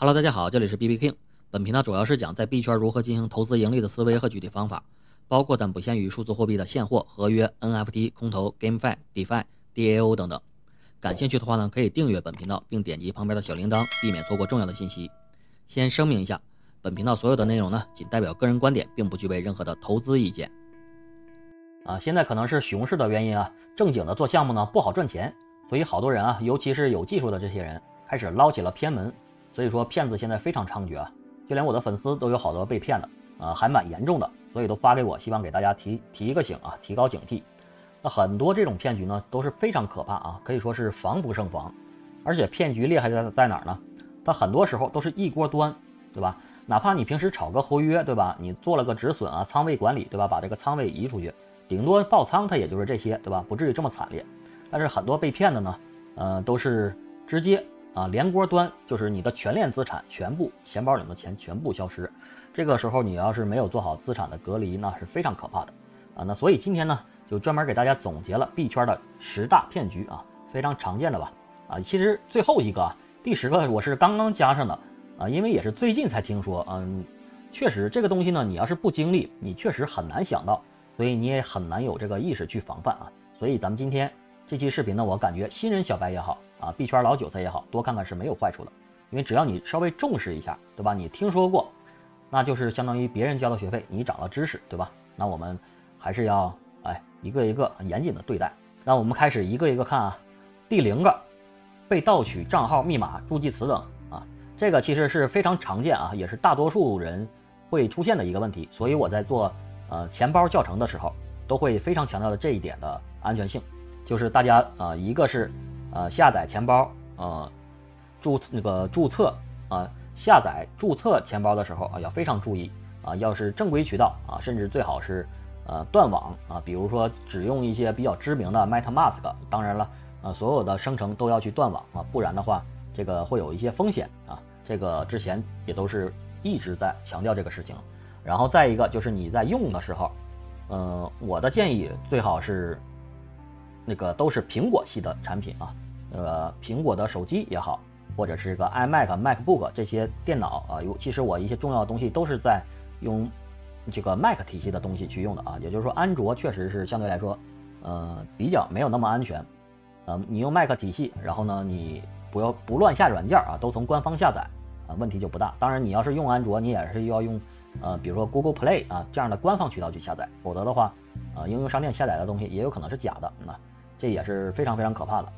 Hello，大家好，这里是 B B King。本频道主要是讲在币圈如何进行投资盈利的思维和具体方法，包括但不限于数字货币的现货、合约、NFT、空投、GameFi、DeFi、DAO 等等。感兴趣的话呢，可以订阅本频道，并点击旁边的小铃铛，避免错过重要的信息。先声明一下，本频道所有的内容呢，仅代表个人观点，并不具备任何的投资意见。啊，现在可能是熊市的原因啊，正经的做项目呢不好赚钱，所以好多人啊，尤其是有技术的这些人，开始捞起了偏门。所以说骗子现在非常猖獗啊，就连我的粉丝都有好多被骗的，啊，还蛮严重的，所以都发给我，希望给大家提提一个醒啊，提高警惕。那很多这种骗局呢都是非常可怕啊，可以说是防不胜防。而且骗局厉害在在哪儿呢？它很多时候都是一锅端，对吧？哪怕你平时炒个合约，对吧？你做了个止损啊，仓位管理，对吧？把这个仓位移出去，顶多爆仓，它也就是这些，对吧？不至于这么惨烈。但是很多被骗的呢，呃，都是直接。啊，连锅端就是你的全链资产全部钱包里的钱全部消失，这个时候你要是没有做好资产的隔离，那是非常可怕的啊。那所以今天呢，就专门给大家总结了币圈的十大骗局啊，非常常见的吧啊。其实最后一个啊第十个我是刚刚加上的啊，因为也是最近才听说，嗯，确实这个东西呢，你要是不经历，你确实很难想到，所以你也很难有这个意识去防范啊。所以咱们今天这期视频呢，我感觉新人小白也好。啊，币圈老韭菜也好多看看是没有坏处的，因为只要你稍微重视一下，对吧？你听说过，那就是相当于别人交的学费，你涨了知识，对吧？那我们还是要哎一个一个严谨的对待。那我们开始一个一个看啊，第零个，被盗取账号、密码、助记词等啊，这个其实是非常常见啊，也是大多数人会出现的一个问题。所以我在做呃钱包教程的时候，都会非常强调的这一点的安全性，就是大家啊，一个是。呃，下载钱包，呃，注那个注册啊，下载注册钱包的时候啊，要非常注意啊，要是正规渠道啊，甚至最好是呃断网啊，比如说只用一些比较知名的 MetaMask，当然了，呃，所有的生成都要去断网啊，不然的话，这个会有一些风险啊，这个之前也都是一直在强调这个事情。然后再一个就是你在用的时候，嗯，我的建议最好是。那个都是苹果系的产品啊，呃，苹果的手机也好，或者是个 iMac、MacBook 这些电脑啊，有其实我一些重要的东西都是在用这个 Mac 体系的东西去用的啊，也就是说，安卓确实是相对来说，呃，比较没有那么安全。呃，你用 Mac 体系，然后呢，你不要不乱下软件啊，都从官方下载啊，问题就不大。当然，你要是用安卓，你也是要用呃，比如说 Google Play 啊这样的官方渠道去下载，否则的话，呃，应用商店下载的东西也有可能是假的那。这也是非常非常可怕的。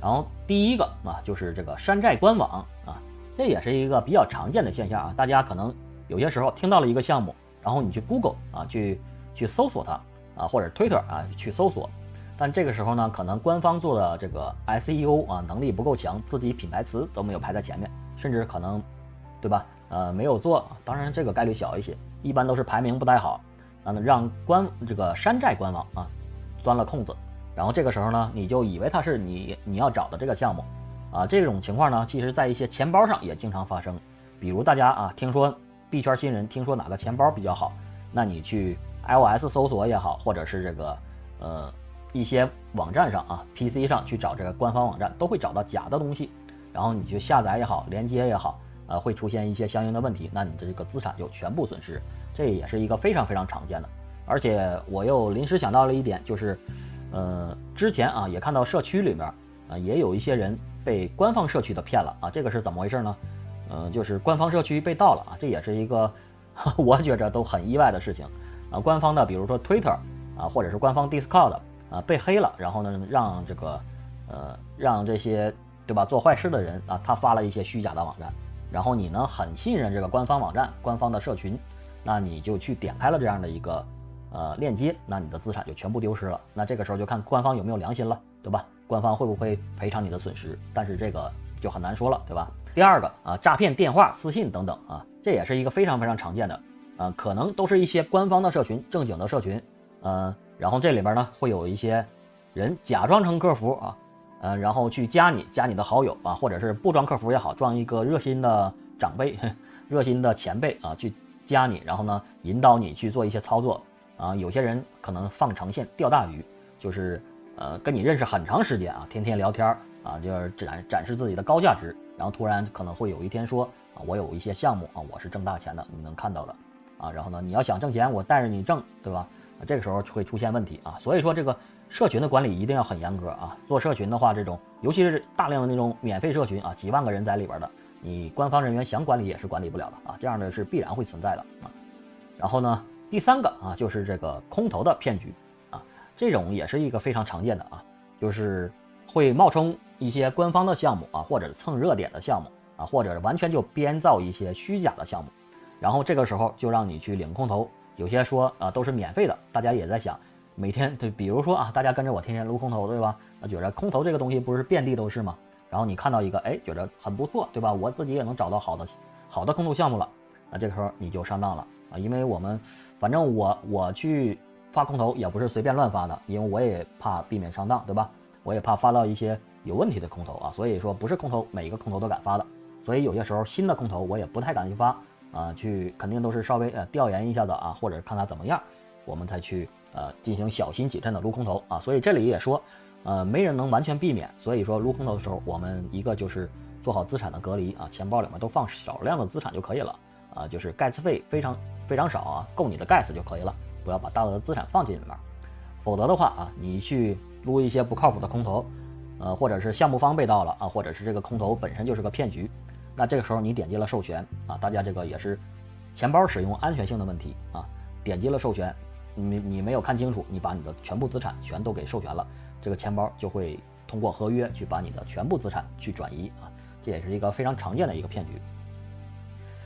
然后第一个啊，就是这个山寨官网啊，这也是一个比较常见的现象啊。大家可能有些时候听到了一个项目，然后你去 Google 啊，去去搜索它啊，或者 Twitter 啊去搜索，但这个时候呢，可能官方做的这个 SEO 啊能力不够强，自己品牌词都没有排在前面，甚至可能，对吧？呃，没有做，当然这个概率小一些，一般都是排名不太好，啊，让官这个山寨官网啊钻了空子。然后这个时候呢，你就以为它是你你要找的这个项目，啊，这种情况呢，其实在一些钱包上也经常发生。比如大家啊，听说币圈新人听说哪个钱包比较好，那你去 iOS 搜索也好，或者是这个呃一些网站上啊，PC 上去找这个官方网站，都会找到假的东西。然后你去下载也好，连接也好，呃，会出现一些相应的问题，那你的这个资产就全部损失。这也是一个非常非常常见的。而且我又临时想到了一点，就是。呃，之前啊也看到社区里面啊也有一些人被官方社区的骗了啊，这个是怎么回事呢？呃，就是官方社区被盗了啊，这也是一个 我觉着都很意外的事情啊。官方的比如说 Twitter 啊，或者是官方 Discord 啊被黑了，然后呢让这个呃让这些对吧做坏事的人啊他发了一些虚假的网站，然后你呢很信任这个官方网站、官方的社群，那你就去点开了这样的一个。呃，链接，那你的资产就全部丢失了。那这个时候就看官方有没有良心了，对吧？官方会不会赔偿你的损失？但是这个就很难说了，对吧？第二个啊，诈骗电话、私信等等啊，这也是一个非常非常常见的，呃，可能都是一些官方的社群、正经的社群，呃，然后这里边呢会有一些人假装成客服啊，呃，然后去加你，加你的好友啊，或者是不装客服也好，装一个热心的长辈、热心的前辈啊，去加你，然后呢引导你去做一些操作。啊，有些人可能放长线钓大鱼，就是呃跟你认识很长时间啊，天天聊天啊，就是展展示自己的高价值然后突然可能会有一天说啊，我有一些项目啊，我是挣大钱的，你能看到的啊。然后呢，你要想挣钱，我带着你挣，对吧？啊这个时候会出现问题啊。所以说这个社群的管理一定要很严格啊。做社群的话，这种尤其是大量的那种免费社群啊，几万个人在里边的，你官方人员想管理也是管理不了的啊。这样的是必然会存在的啊。然后呢，第三个啊，就是这个空投的骗局啊，这种也是一个非常常见的啊，就是会冒充。一些官方的项目啊，或者蹭热点的项目啊，或者完全就编造一些虚假的项目，然后这个时候就让你去领空投，有些说啊都是免费的，大家也在想，每天对，比如说啊，大家跟着我天天撸空投，对吧？那觉得空投这个东西不是遍地都是吗？然后你看到一个，哎，觉得很不错，对吧？我自己也能找到好的好的空投项目了，那这个时候你就上当了啊，因为我们反正我我去发空投也不是随便乱发的，因为我也怕避免上当，对吧？我也怕发到一些。有问题的空投啊，所以说不是空投每一个空投都敢发的，所以有些时候新的空投我也不太敢去发啊，去肯定都是稍微呃调研一下的啊，或者看他怎么样，我们才去呃进行小心谨慎的撸空投啊。所以这里也说，呃，没人能完全避免，所以说撸空投的时候，我们一个就是做好资产的隔离啊，钱包里面都放少量的资产就可以了啊，就是盖茨费非常非常少啊，够你的盖茨就可以了，不要把大额的资产放进里面，否则的话啊，你去撸一些不靠谱的空投。呃，或者是项目方被盗了啊，或者是这个空投本身就是个骗局，那这个时候你点击了授权啊，大家这个也是钱包使用安全性的问题啊，点击了授权，你你没有看清楚，你把你的全部资产全都给授权了，这个钱包就会通过合约去把你的全部资产去转移啊，这也是一个非常常见的一个骗局。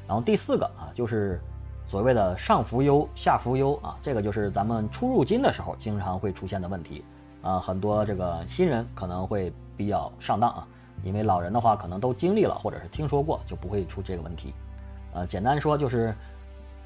然后第四个啊，就是所谓的上浮优下浮优啊，这个就是咱们出入金的时候经常会出现的问题。啊，很多这个新人可能会比较上当啊，因为老人的话可能都经历了或者是听说过，就不会出这个问题。呃，简单说就是，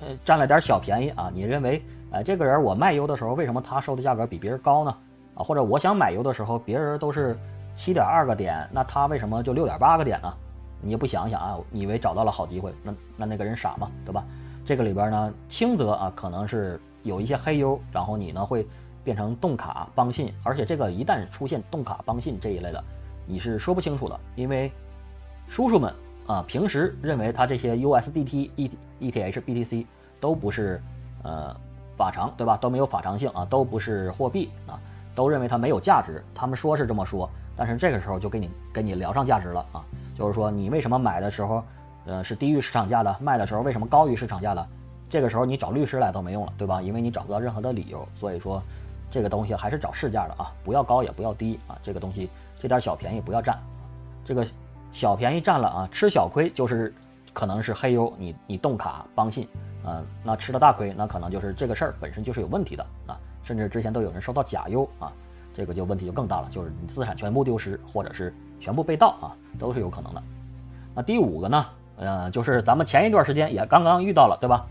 呃，占了点小便宜啊。你认为，哎，这个人我卖油的时候，为什么他收的价格比别人高呢？啊，或者我想买油的时候，别人都是七点二个点，那他为什么就六点八个点呢？你也不想想啊，以为找到了好机会，那那那个人傻吗？对吧？这个里边呢，轻则啊，可能是有一些黑油，然后你呢会。变成动卡帮信，而且这个一旦出现动卡帮信这一类的，你是说不清楚的，因为叔叔们啊，平时认为他这些 USDT、E ETH、BTC 都不是呃法偿，对吧？都没有法偿性啊，都不是货币啊，都认为它没有价值。他们说是这么说，但是这个时候就给你给你聊上价值了啊，就是说你为什么买的时候呃是低于市场价的，卖的时候为什么高于市场价的？这个时候你找律师来都没用了，对吧？因为你找不到任何的理由，所以说。这个东西还是找市价的啊，不要高也不要低啊。这个东西这点小便宜不要占，这个小便宜占了啊，吃小亏就是可能是黑优，你你动卡帮信，嗯，那吃了大亏，那可能就是这个事儿本身就是有问题的啊，甚至之前都有人收到假优啊，这个就问题就更大了，就是你资产全部丢失或者是全部被盗啊，都是有可能的。那第五个呢，呃，就是咱们前一段时间也刚刚遇到了，对吧？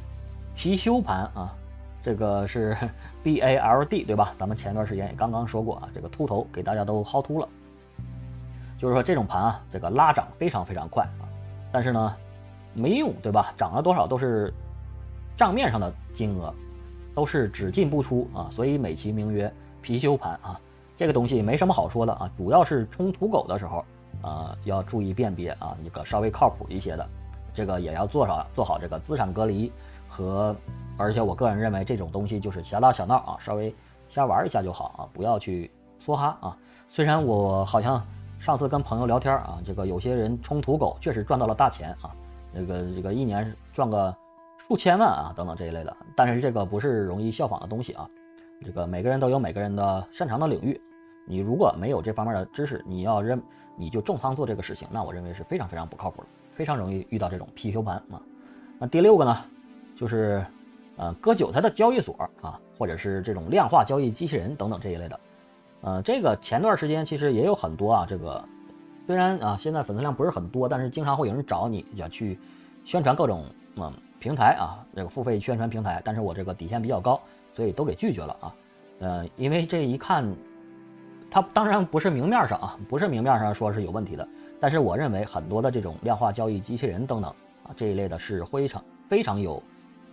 貔貅盘啊。这个是 B A L D 对吧？咱们前段时间也刚刚说过啊，这个秃头给大家都薅秃了。就是说这种盘啊，这个拉涨非常非常快啊，但是呢没用对吧？涨了多少都是账面上的金额，都是只进不出啊，所以美其名曰貔貅盘啊。这个东西没什么好说的啊，主要是冲土狗的时候啊要注意辨别啊，一个稍微靠谱一些的，这个也要做好做好这个资产隔离和。而且我个人认为这种东西就是小打小闹啊，稍微瞎玩一下就好啊，不要去梭哈啊。虽然我好像上次跟朋友聊天啊，这个有些人冲土狗确实赚到了大钱啊，这个这个一年赚个数千万啊等等这一类的，但是这个不是容易效仿的东西啊。这个每个人都有每个人的擅长的领域，你如果没有这方面的知识，你要认你就重仓做这个事情，那我认为是非常非常不靠谱的，非常容易遇到这种貔貅盘啊。那第六个呢，就是。呃，割韭菜的交易所啊，或者是这种量化交易机器人等等这一类的，呃，这个前段时间其实也有很多啊。这个虽然啊现在粉丝量不是很多，但是经常会有人找你要去宣传各种嗯平台啊，这个付费宣传平台。但是我这个底线比较高，所以都给拒绝了啊。呃，因为这一看，它当然不是明面上啊，不是明面上说是有问题的，但是我认为很多的这种量化交易机器人等等啊这一类的是非常非常有。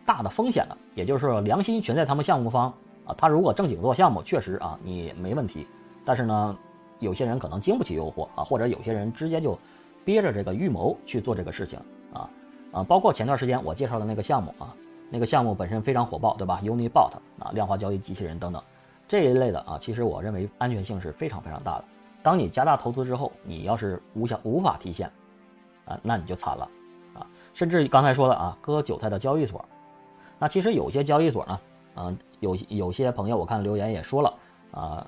大的风险的，也就是说良心全在他们项目方啊。他如果正经做项目，确实啊你没问题。但是呢，有些人可能经不起诱惑啊，或者有些人直接就憋着这个预谋去做这个事情啊啊，包括前段时间我介绍的那个项目啊，那个项目本身非常火爆，对吧？Unibot 啊，量化交易机器人等等这一类的啊，其实我认为安全性是非常非常大的。当你加大投资之后，你要是无想无法提现啊，那你就惨了啊！甚至刚才说的啊，割韭菜的交易所，那其实有些交易所呢，嗯，有有些朋友我看留言也说了啊，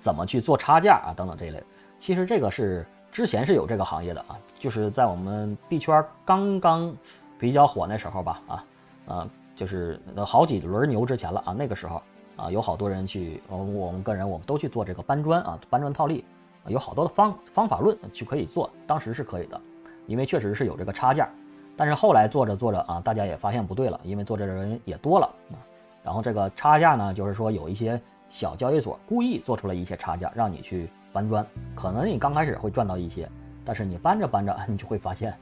怎么去做差价啊等等这一类。其实这个是之前是有这个行业的啊，就是在我们币圈刚刚比较火那时候吧，啊，呃，就是好几轮牛之前了啊，那个时候啊，有好多人去，我们个人我们都去做这个搬砖啊，搬砖套利，有好多的方方法论去可以做，当时是可以的，因为确实是有这个差价，但是后来做着做着啊，大家也发现不对了，因为做这的人也多了啊，然后这个差价呢，就是说有一些小交易所故意做出了一些差价，让你去。搬砖，可能你刚开始会赚到一些，但是你搬着搬着，你就会发现，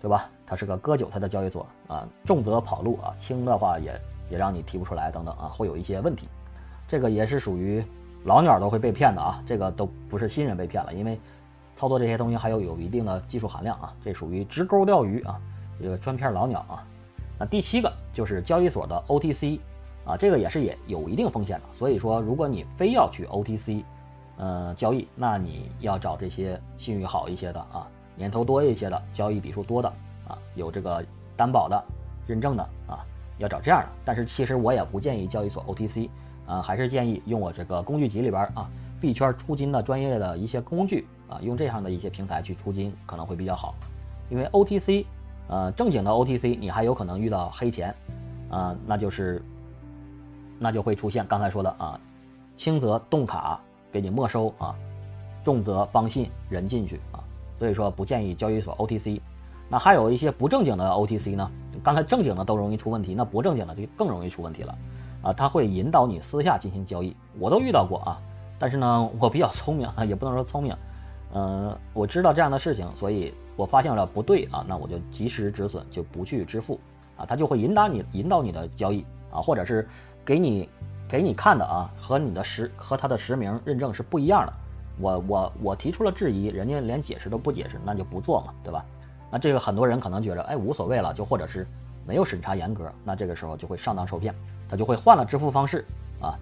对吧？它是个割韭菜的交易所啊，重则跑路啊，轻的话也也让你提不出来等等啊，会有一些问题。这个也是属于老鸟都会被骗的啊，这个都不是新人被骗了，因为操作这些东西还有有一定的技术含量啊，这属于直钩钓鱼啊，这个专骗老鸟啊。那第七个就是交易所的 OTC 啊，这个也是也有一定风险的，所以说如果你非要去 OTC。呃，交易，那你要找这些信誉好一些的啊，年头多一些的，交易笔数多的啊，有这个担保的、认证的啊，要找这样的。但是其实我也不建议交易所 OTC 啊，还是建议用我这个工具集里边啊，币圈出金的专业的一些工具啊，用这样的一些平台去出金可能会比较好。因为 OTC，呃，正经的 OTC 你还有可能遇到黑钱，啊，那就是那就会出现刚才说的啊，轻则冻卡。给你没收啊，重则帮信人进去啊，所以说不建议交易所 OTC。那还有一些不正经的 OTC 呢？刚才正经的都容易出问题，那不正经的就更容易出问题了啊！他会引导你私下进行交易，我都遇到过啊。但是呢，我比较聪明啊，也不能说聪明，嗯，我知道这样的事情，所以我发现了不对啊，那我就及时止损，就不去支付啊。他就会引导你，引导你的交易啊，或者是给你。给你看的啊，和你的实和他的实名认证是不一样的。我我我提出了质疑，人家连解释都不解释，那就不做嘛，对吧？那这个很多人可能觉得，哎，无所谓了，就或者是没有审查严格，那这个时候就会上当受骗，他就会换了支付方式啊，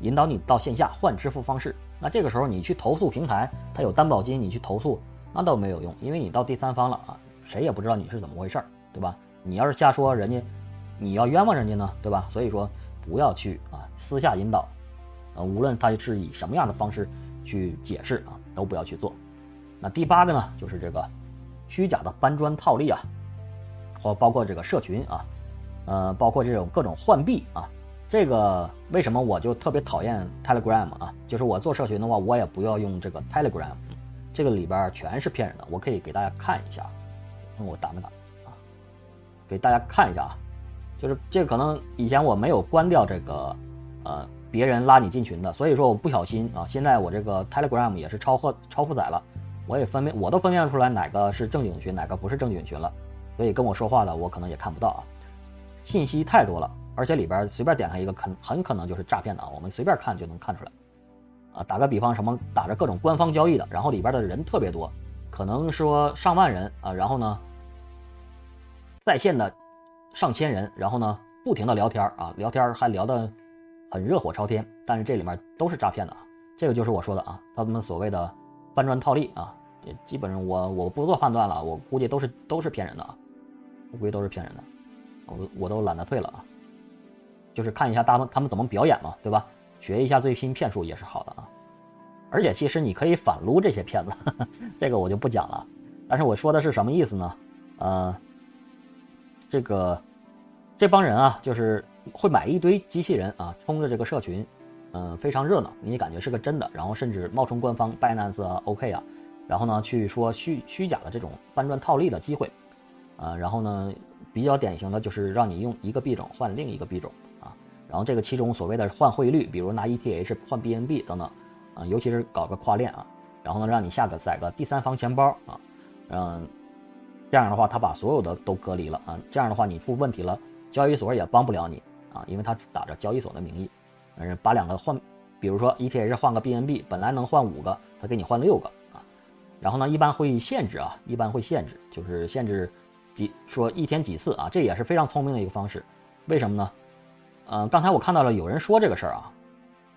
引导你到线下换支付方式。那这个时候你去投诉平台，他有担保金，你去投诉那倒没有用，因为你到第三方了啊，谁也不知道你是怎么回事儿，对吧？你要是瞎说，人家你要冤枉人家呢，对吧？所以说。不要去啊，私下引导，呃，无论他是以什么样的方式去解释啊，都不要去做。那第八个呢，就是这个虚假的搬砖套利啊，或包括这个社群啊，呃，包括这种各种换币啊，这个为什么我就特别讨厌 Telegram 啊？就是我做社群的话，我也不要用这个 Telegram，这个里边全是骗人的。我可以给大家看一下，我打没打啊？给大家看一下啊。就是这个可能以前我没有关掉这个，呃，别人拉你进群的，所以说我不小心啊，现在我这个 Telegram 也是超荷超负载了，我也分辨我都分辨不出来哪个是正经群，哪个不是正经群了，所以跟我说话的我可能也看不到啊，信息太多了，而且里边随便点开一个，很很可能就是诈骗的啊，我们随便看就能看出来，啊，打个比方，什么打着各种官方交易的，然后里边的人特别多，可能说上万人啊，然后呢，在线的。上千人，然后呢，不停的聊天啊，聊天还聊得很热火朝天，但是这里面都是诈骗的啊，这个就是我说的啊，他们所谓的搬砖套利啊，也基本上我我不做判断了，我估计都是都是骗人的啊，乌龟都是骗人的，我我都懒得退了啊，就是看一下他们他们怎么表演嘛，对吧？学一下最新骗术也是好的啊，而且其实你可以反撸这些骗子，这个我就不讲了，但是我说的是什么意思呢？呃，这个。这帮人啊，就是会买一堆机器人啊，冲着这个社群，嗯，非常热闹，你感觉是个真的，然后甚至冒充官方 Binance 啊、OK 啊，然后呢去说虚虚假的这种搬砖套利的机会，啊，然后呢比较典型的就是让你用一个币种换另一个币种啊，然后这个其中所谓的换汇率，比如拿 ETH 换 BNB 等等，啊，尤其是搞个跨链啊，然后呢让你下个载个第三方钱包啊，嗯，这样的话他把所有的都隔离了啊，这样的话你出问题了。交易所也帮不了你啊，因为他打着交易所的名义，嗯，把两个换，比如说 ETH 换个 BNB，本来能换五个，他给你换六个啊，然后呢，一般会限制啊，一般会限制，就是限制几说一天几次啊，这也是非常聪明的一个方式。为什么呢？嗯，刚才我看到了有人说这个事儿啊，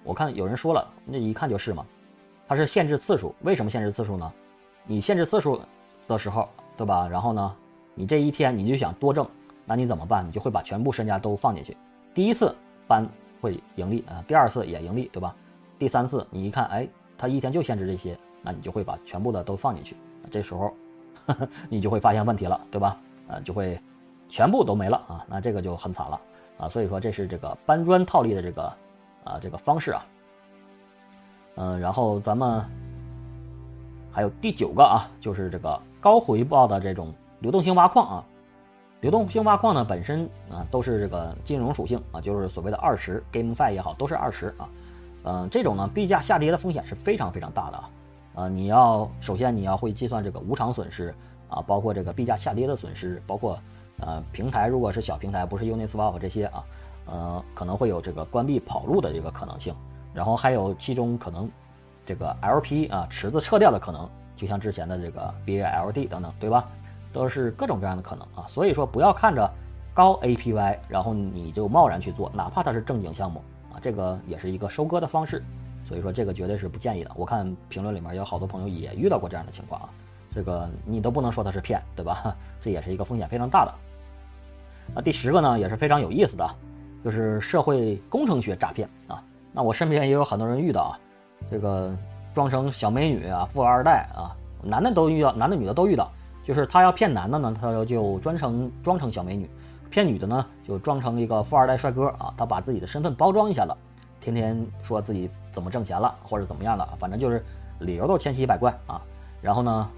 我看有人说了，那一看就是嘛，它是限制次数。为什么限制次数呢？你限制次数的时候，对吧？然后呢，你这一天你就想多挣，那你怎么办？你就会把全部身家都放进去。第一次搬会盈利啊，第二次也盈利，对吧？第三次你一看，哎，他一天就限制这些。那你就会把全部的都放进去，这时候 你就会发现问题了，对吧？啊，就会全部都没了啊，那这个就很惨了啊。所以说这是这个搬砖套利的这个啊这个方式啊。嗯，然后咱们还有第九个啊，就是这个高回报的这种流动性挖矿啊。流动性挖矿呢本身啊都是这个金融属性啊，就是所谓的二十 GameFi 也好，都是二十啊。嗯，这种呢币价下跌的风险是非常非常大的啊。呃，你要首先你要会计算这个无偿损失啊，包括这个币价下跌的损失，包括呃平台如果是小平台，不是 Uniswap 这些啊，呃可能会有这个关闭跑路的这个可能性，然后还有其中可能这个 LP 啊池子撤掉的可能，就像之前的这个 BALD 等等，对吧？都是各种各样的可能啊，所以说不要看着高 APY，然后你就贸然去做，哪怕它是正经项目啊，这个也是一个收割的方式。所以说这个绝对是不建议的。我看评论里面有好多朋友也遇到过这样的情况啊，这个你都不能说它是骗，对吧？这也是一个风险非常大的。那第十个呢也是非常有意思的，就是社会工程学诈骗啊。那我身边也有很多人遇到啊，这个装成小美女啊、富二代啊，男的都遇到，男的女的都遇到。就是他要骗男的呢，他就专程装成小美女；骗女的呢，就装成一个富二代帅哥啊，他把自己的身份包装一下子。天天说自己怎么挣钱了，或者怎么样的，反正就是理由都千奇百怪啊。然后呢，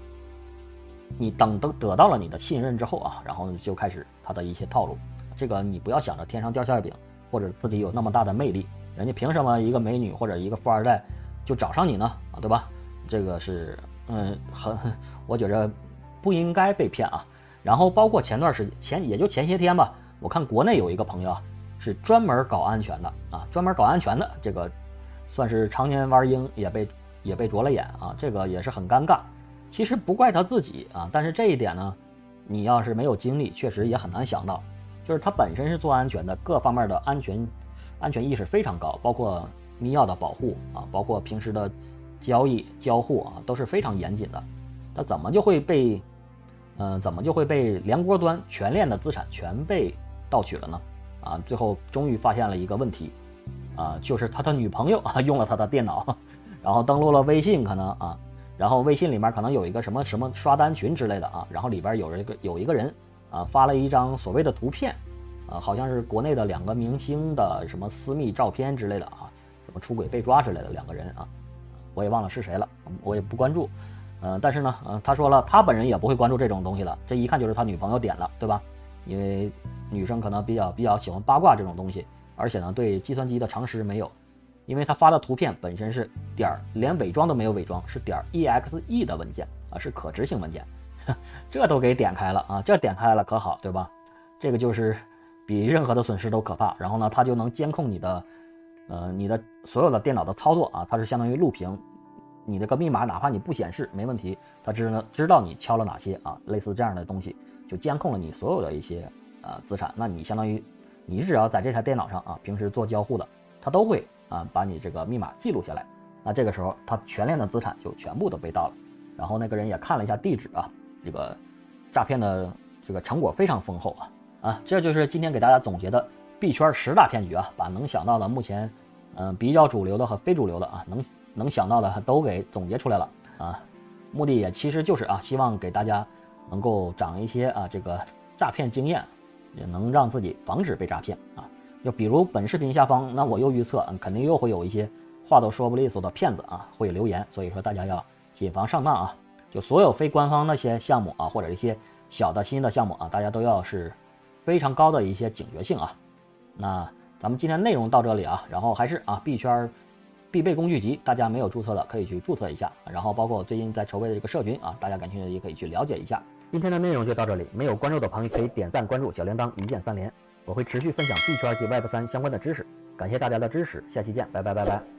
你等得得到了你的信任之后啊，然后就开始他的一些套路。这个你不要想着天上掉馅饼，或者自己有那么大的魅力，人家凭什么一个美女或者一个富二代就找上你呢？啊，对吧？这个是嗯，很我觉着不应该被骗啊。然后包括前段时间前也就前些天吧，我看国内有一个朋友啊。是专门搞安全的啊，专门搞安全的这个，算是常年玩鹰也被也被啄了眼啊，这个也是很尴尬。其实不怪他自己啊，但是这一点呢，你要是没有经历，确实也很难想到。就是他本身是做安全的，各方面的安全安全意识非常高，包括密钥的保护啊，包括平时的交易交互啊，都是非常严谨的。他怎么就会被，嗯，怎么就会被连锅端全链的资产全被盗取了呢？啊，最后终于发现了一个问题，啊，就是他的女朋友啊用了他的电脑，然后登录了微信，可能啊，然后微信里面可能有一个什么什么刷单群之类的啊，然后里边有一个有一个人啊发了一张所谓的图片，啊，好像是国内的两个明星的什么私密照片之类的啊，什么出轨被抓之类的两个人啊，我也忘了是谁了，我也不关注，嗯，但是呢，嗯，他说了他本人也不会关注这种东西的，这一看就是他女朋友点了，对吧？因为女生可能比较比较喜欢八卦这种东西，而且呢，对计算机的常识没有。因为他发的图片本身是点儿，连伪装都没有伪装，是点儿 exe 的文件啊，是可执行文件，这都给点开了啊，这点开了可好，对吧？这个就是比任何的损失都可怕。然后呢，它就能监控你的，呃，你的所有的电脑的操作啊，它是相当于录屏，你这个密码哪怕你不显示没问题，它知道知道你敲了哪些啊，类似这样的东西。就监控了你所有的一些呃资产，那你相当于你只要在这台电脑上啊，平时做交互的，它都会啊把你这个密码记录下来。那这个时候，他全链的资产就全部都被盗了。然后那个人也看了一下地址啊，这个诈骗的这个成果非常丰厚啊啊，这就是今天给大家总结的币圈十大骗局啊，把能想到的目前嗯比较主流的和非主流的啊能能想到的都给总结出来了啊，目的也其实就是啊希望给大家。能够长一些啊，这个诈骗经验，也能让自己防止被诈骗啊。就比如本视频下方，那我又预测，肯定又会有一些话都说不利索的骗子啊，会留言。所以说大家要谨防上当啊。就所有非官方那些项目啊，或者一些小的新的项目啊，大家都要是非常高的一些警觉性啊。那咱们今天内容到这里啊，然后还是啊币圈必备工具集，大家没有注册的可以去注册一下。然后包括最近在筹备的这个社群啊，大家感兴趣的也可以去了解一下。今天的内容就到这里，没有关注的朋友可以点赞关注，小铃铛一键三连，我会持续分享币圈及 Web 三相关的知识，感谢大家的支持，下期见，拜拜拜拜。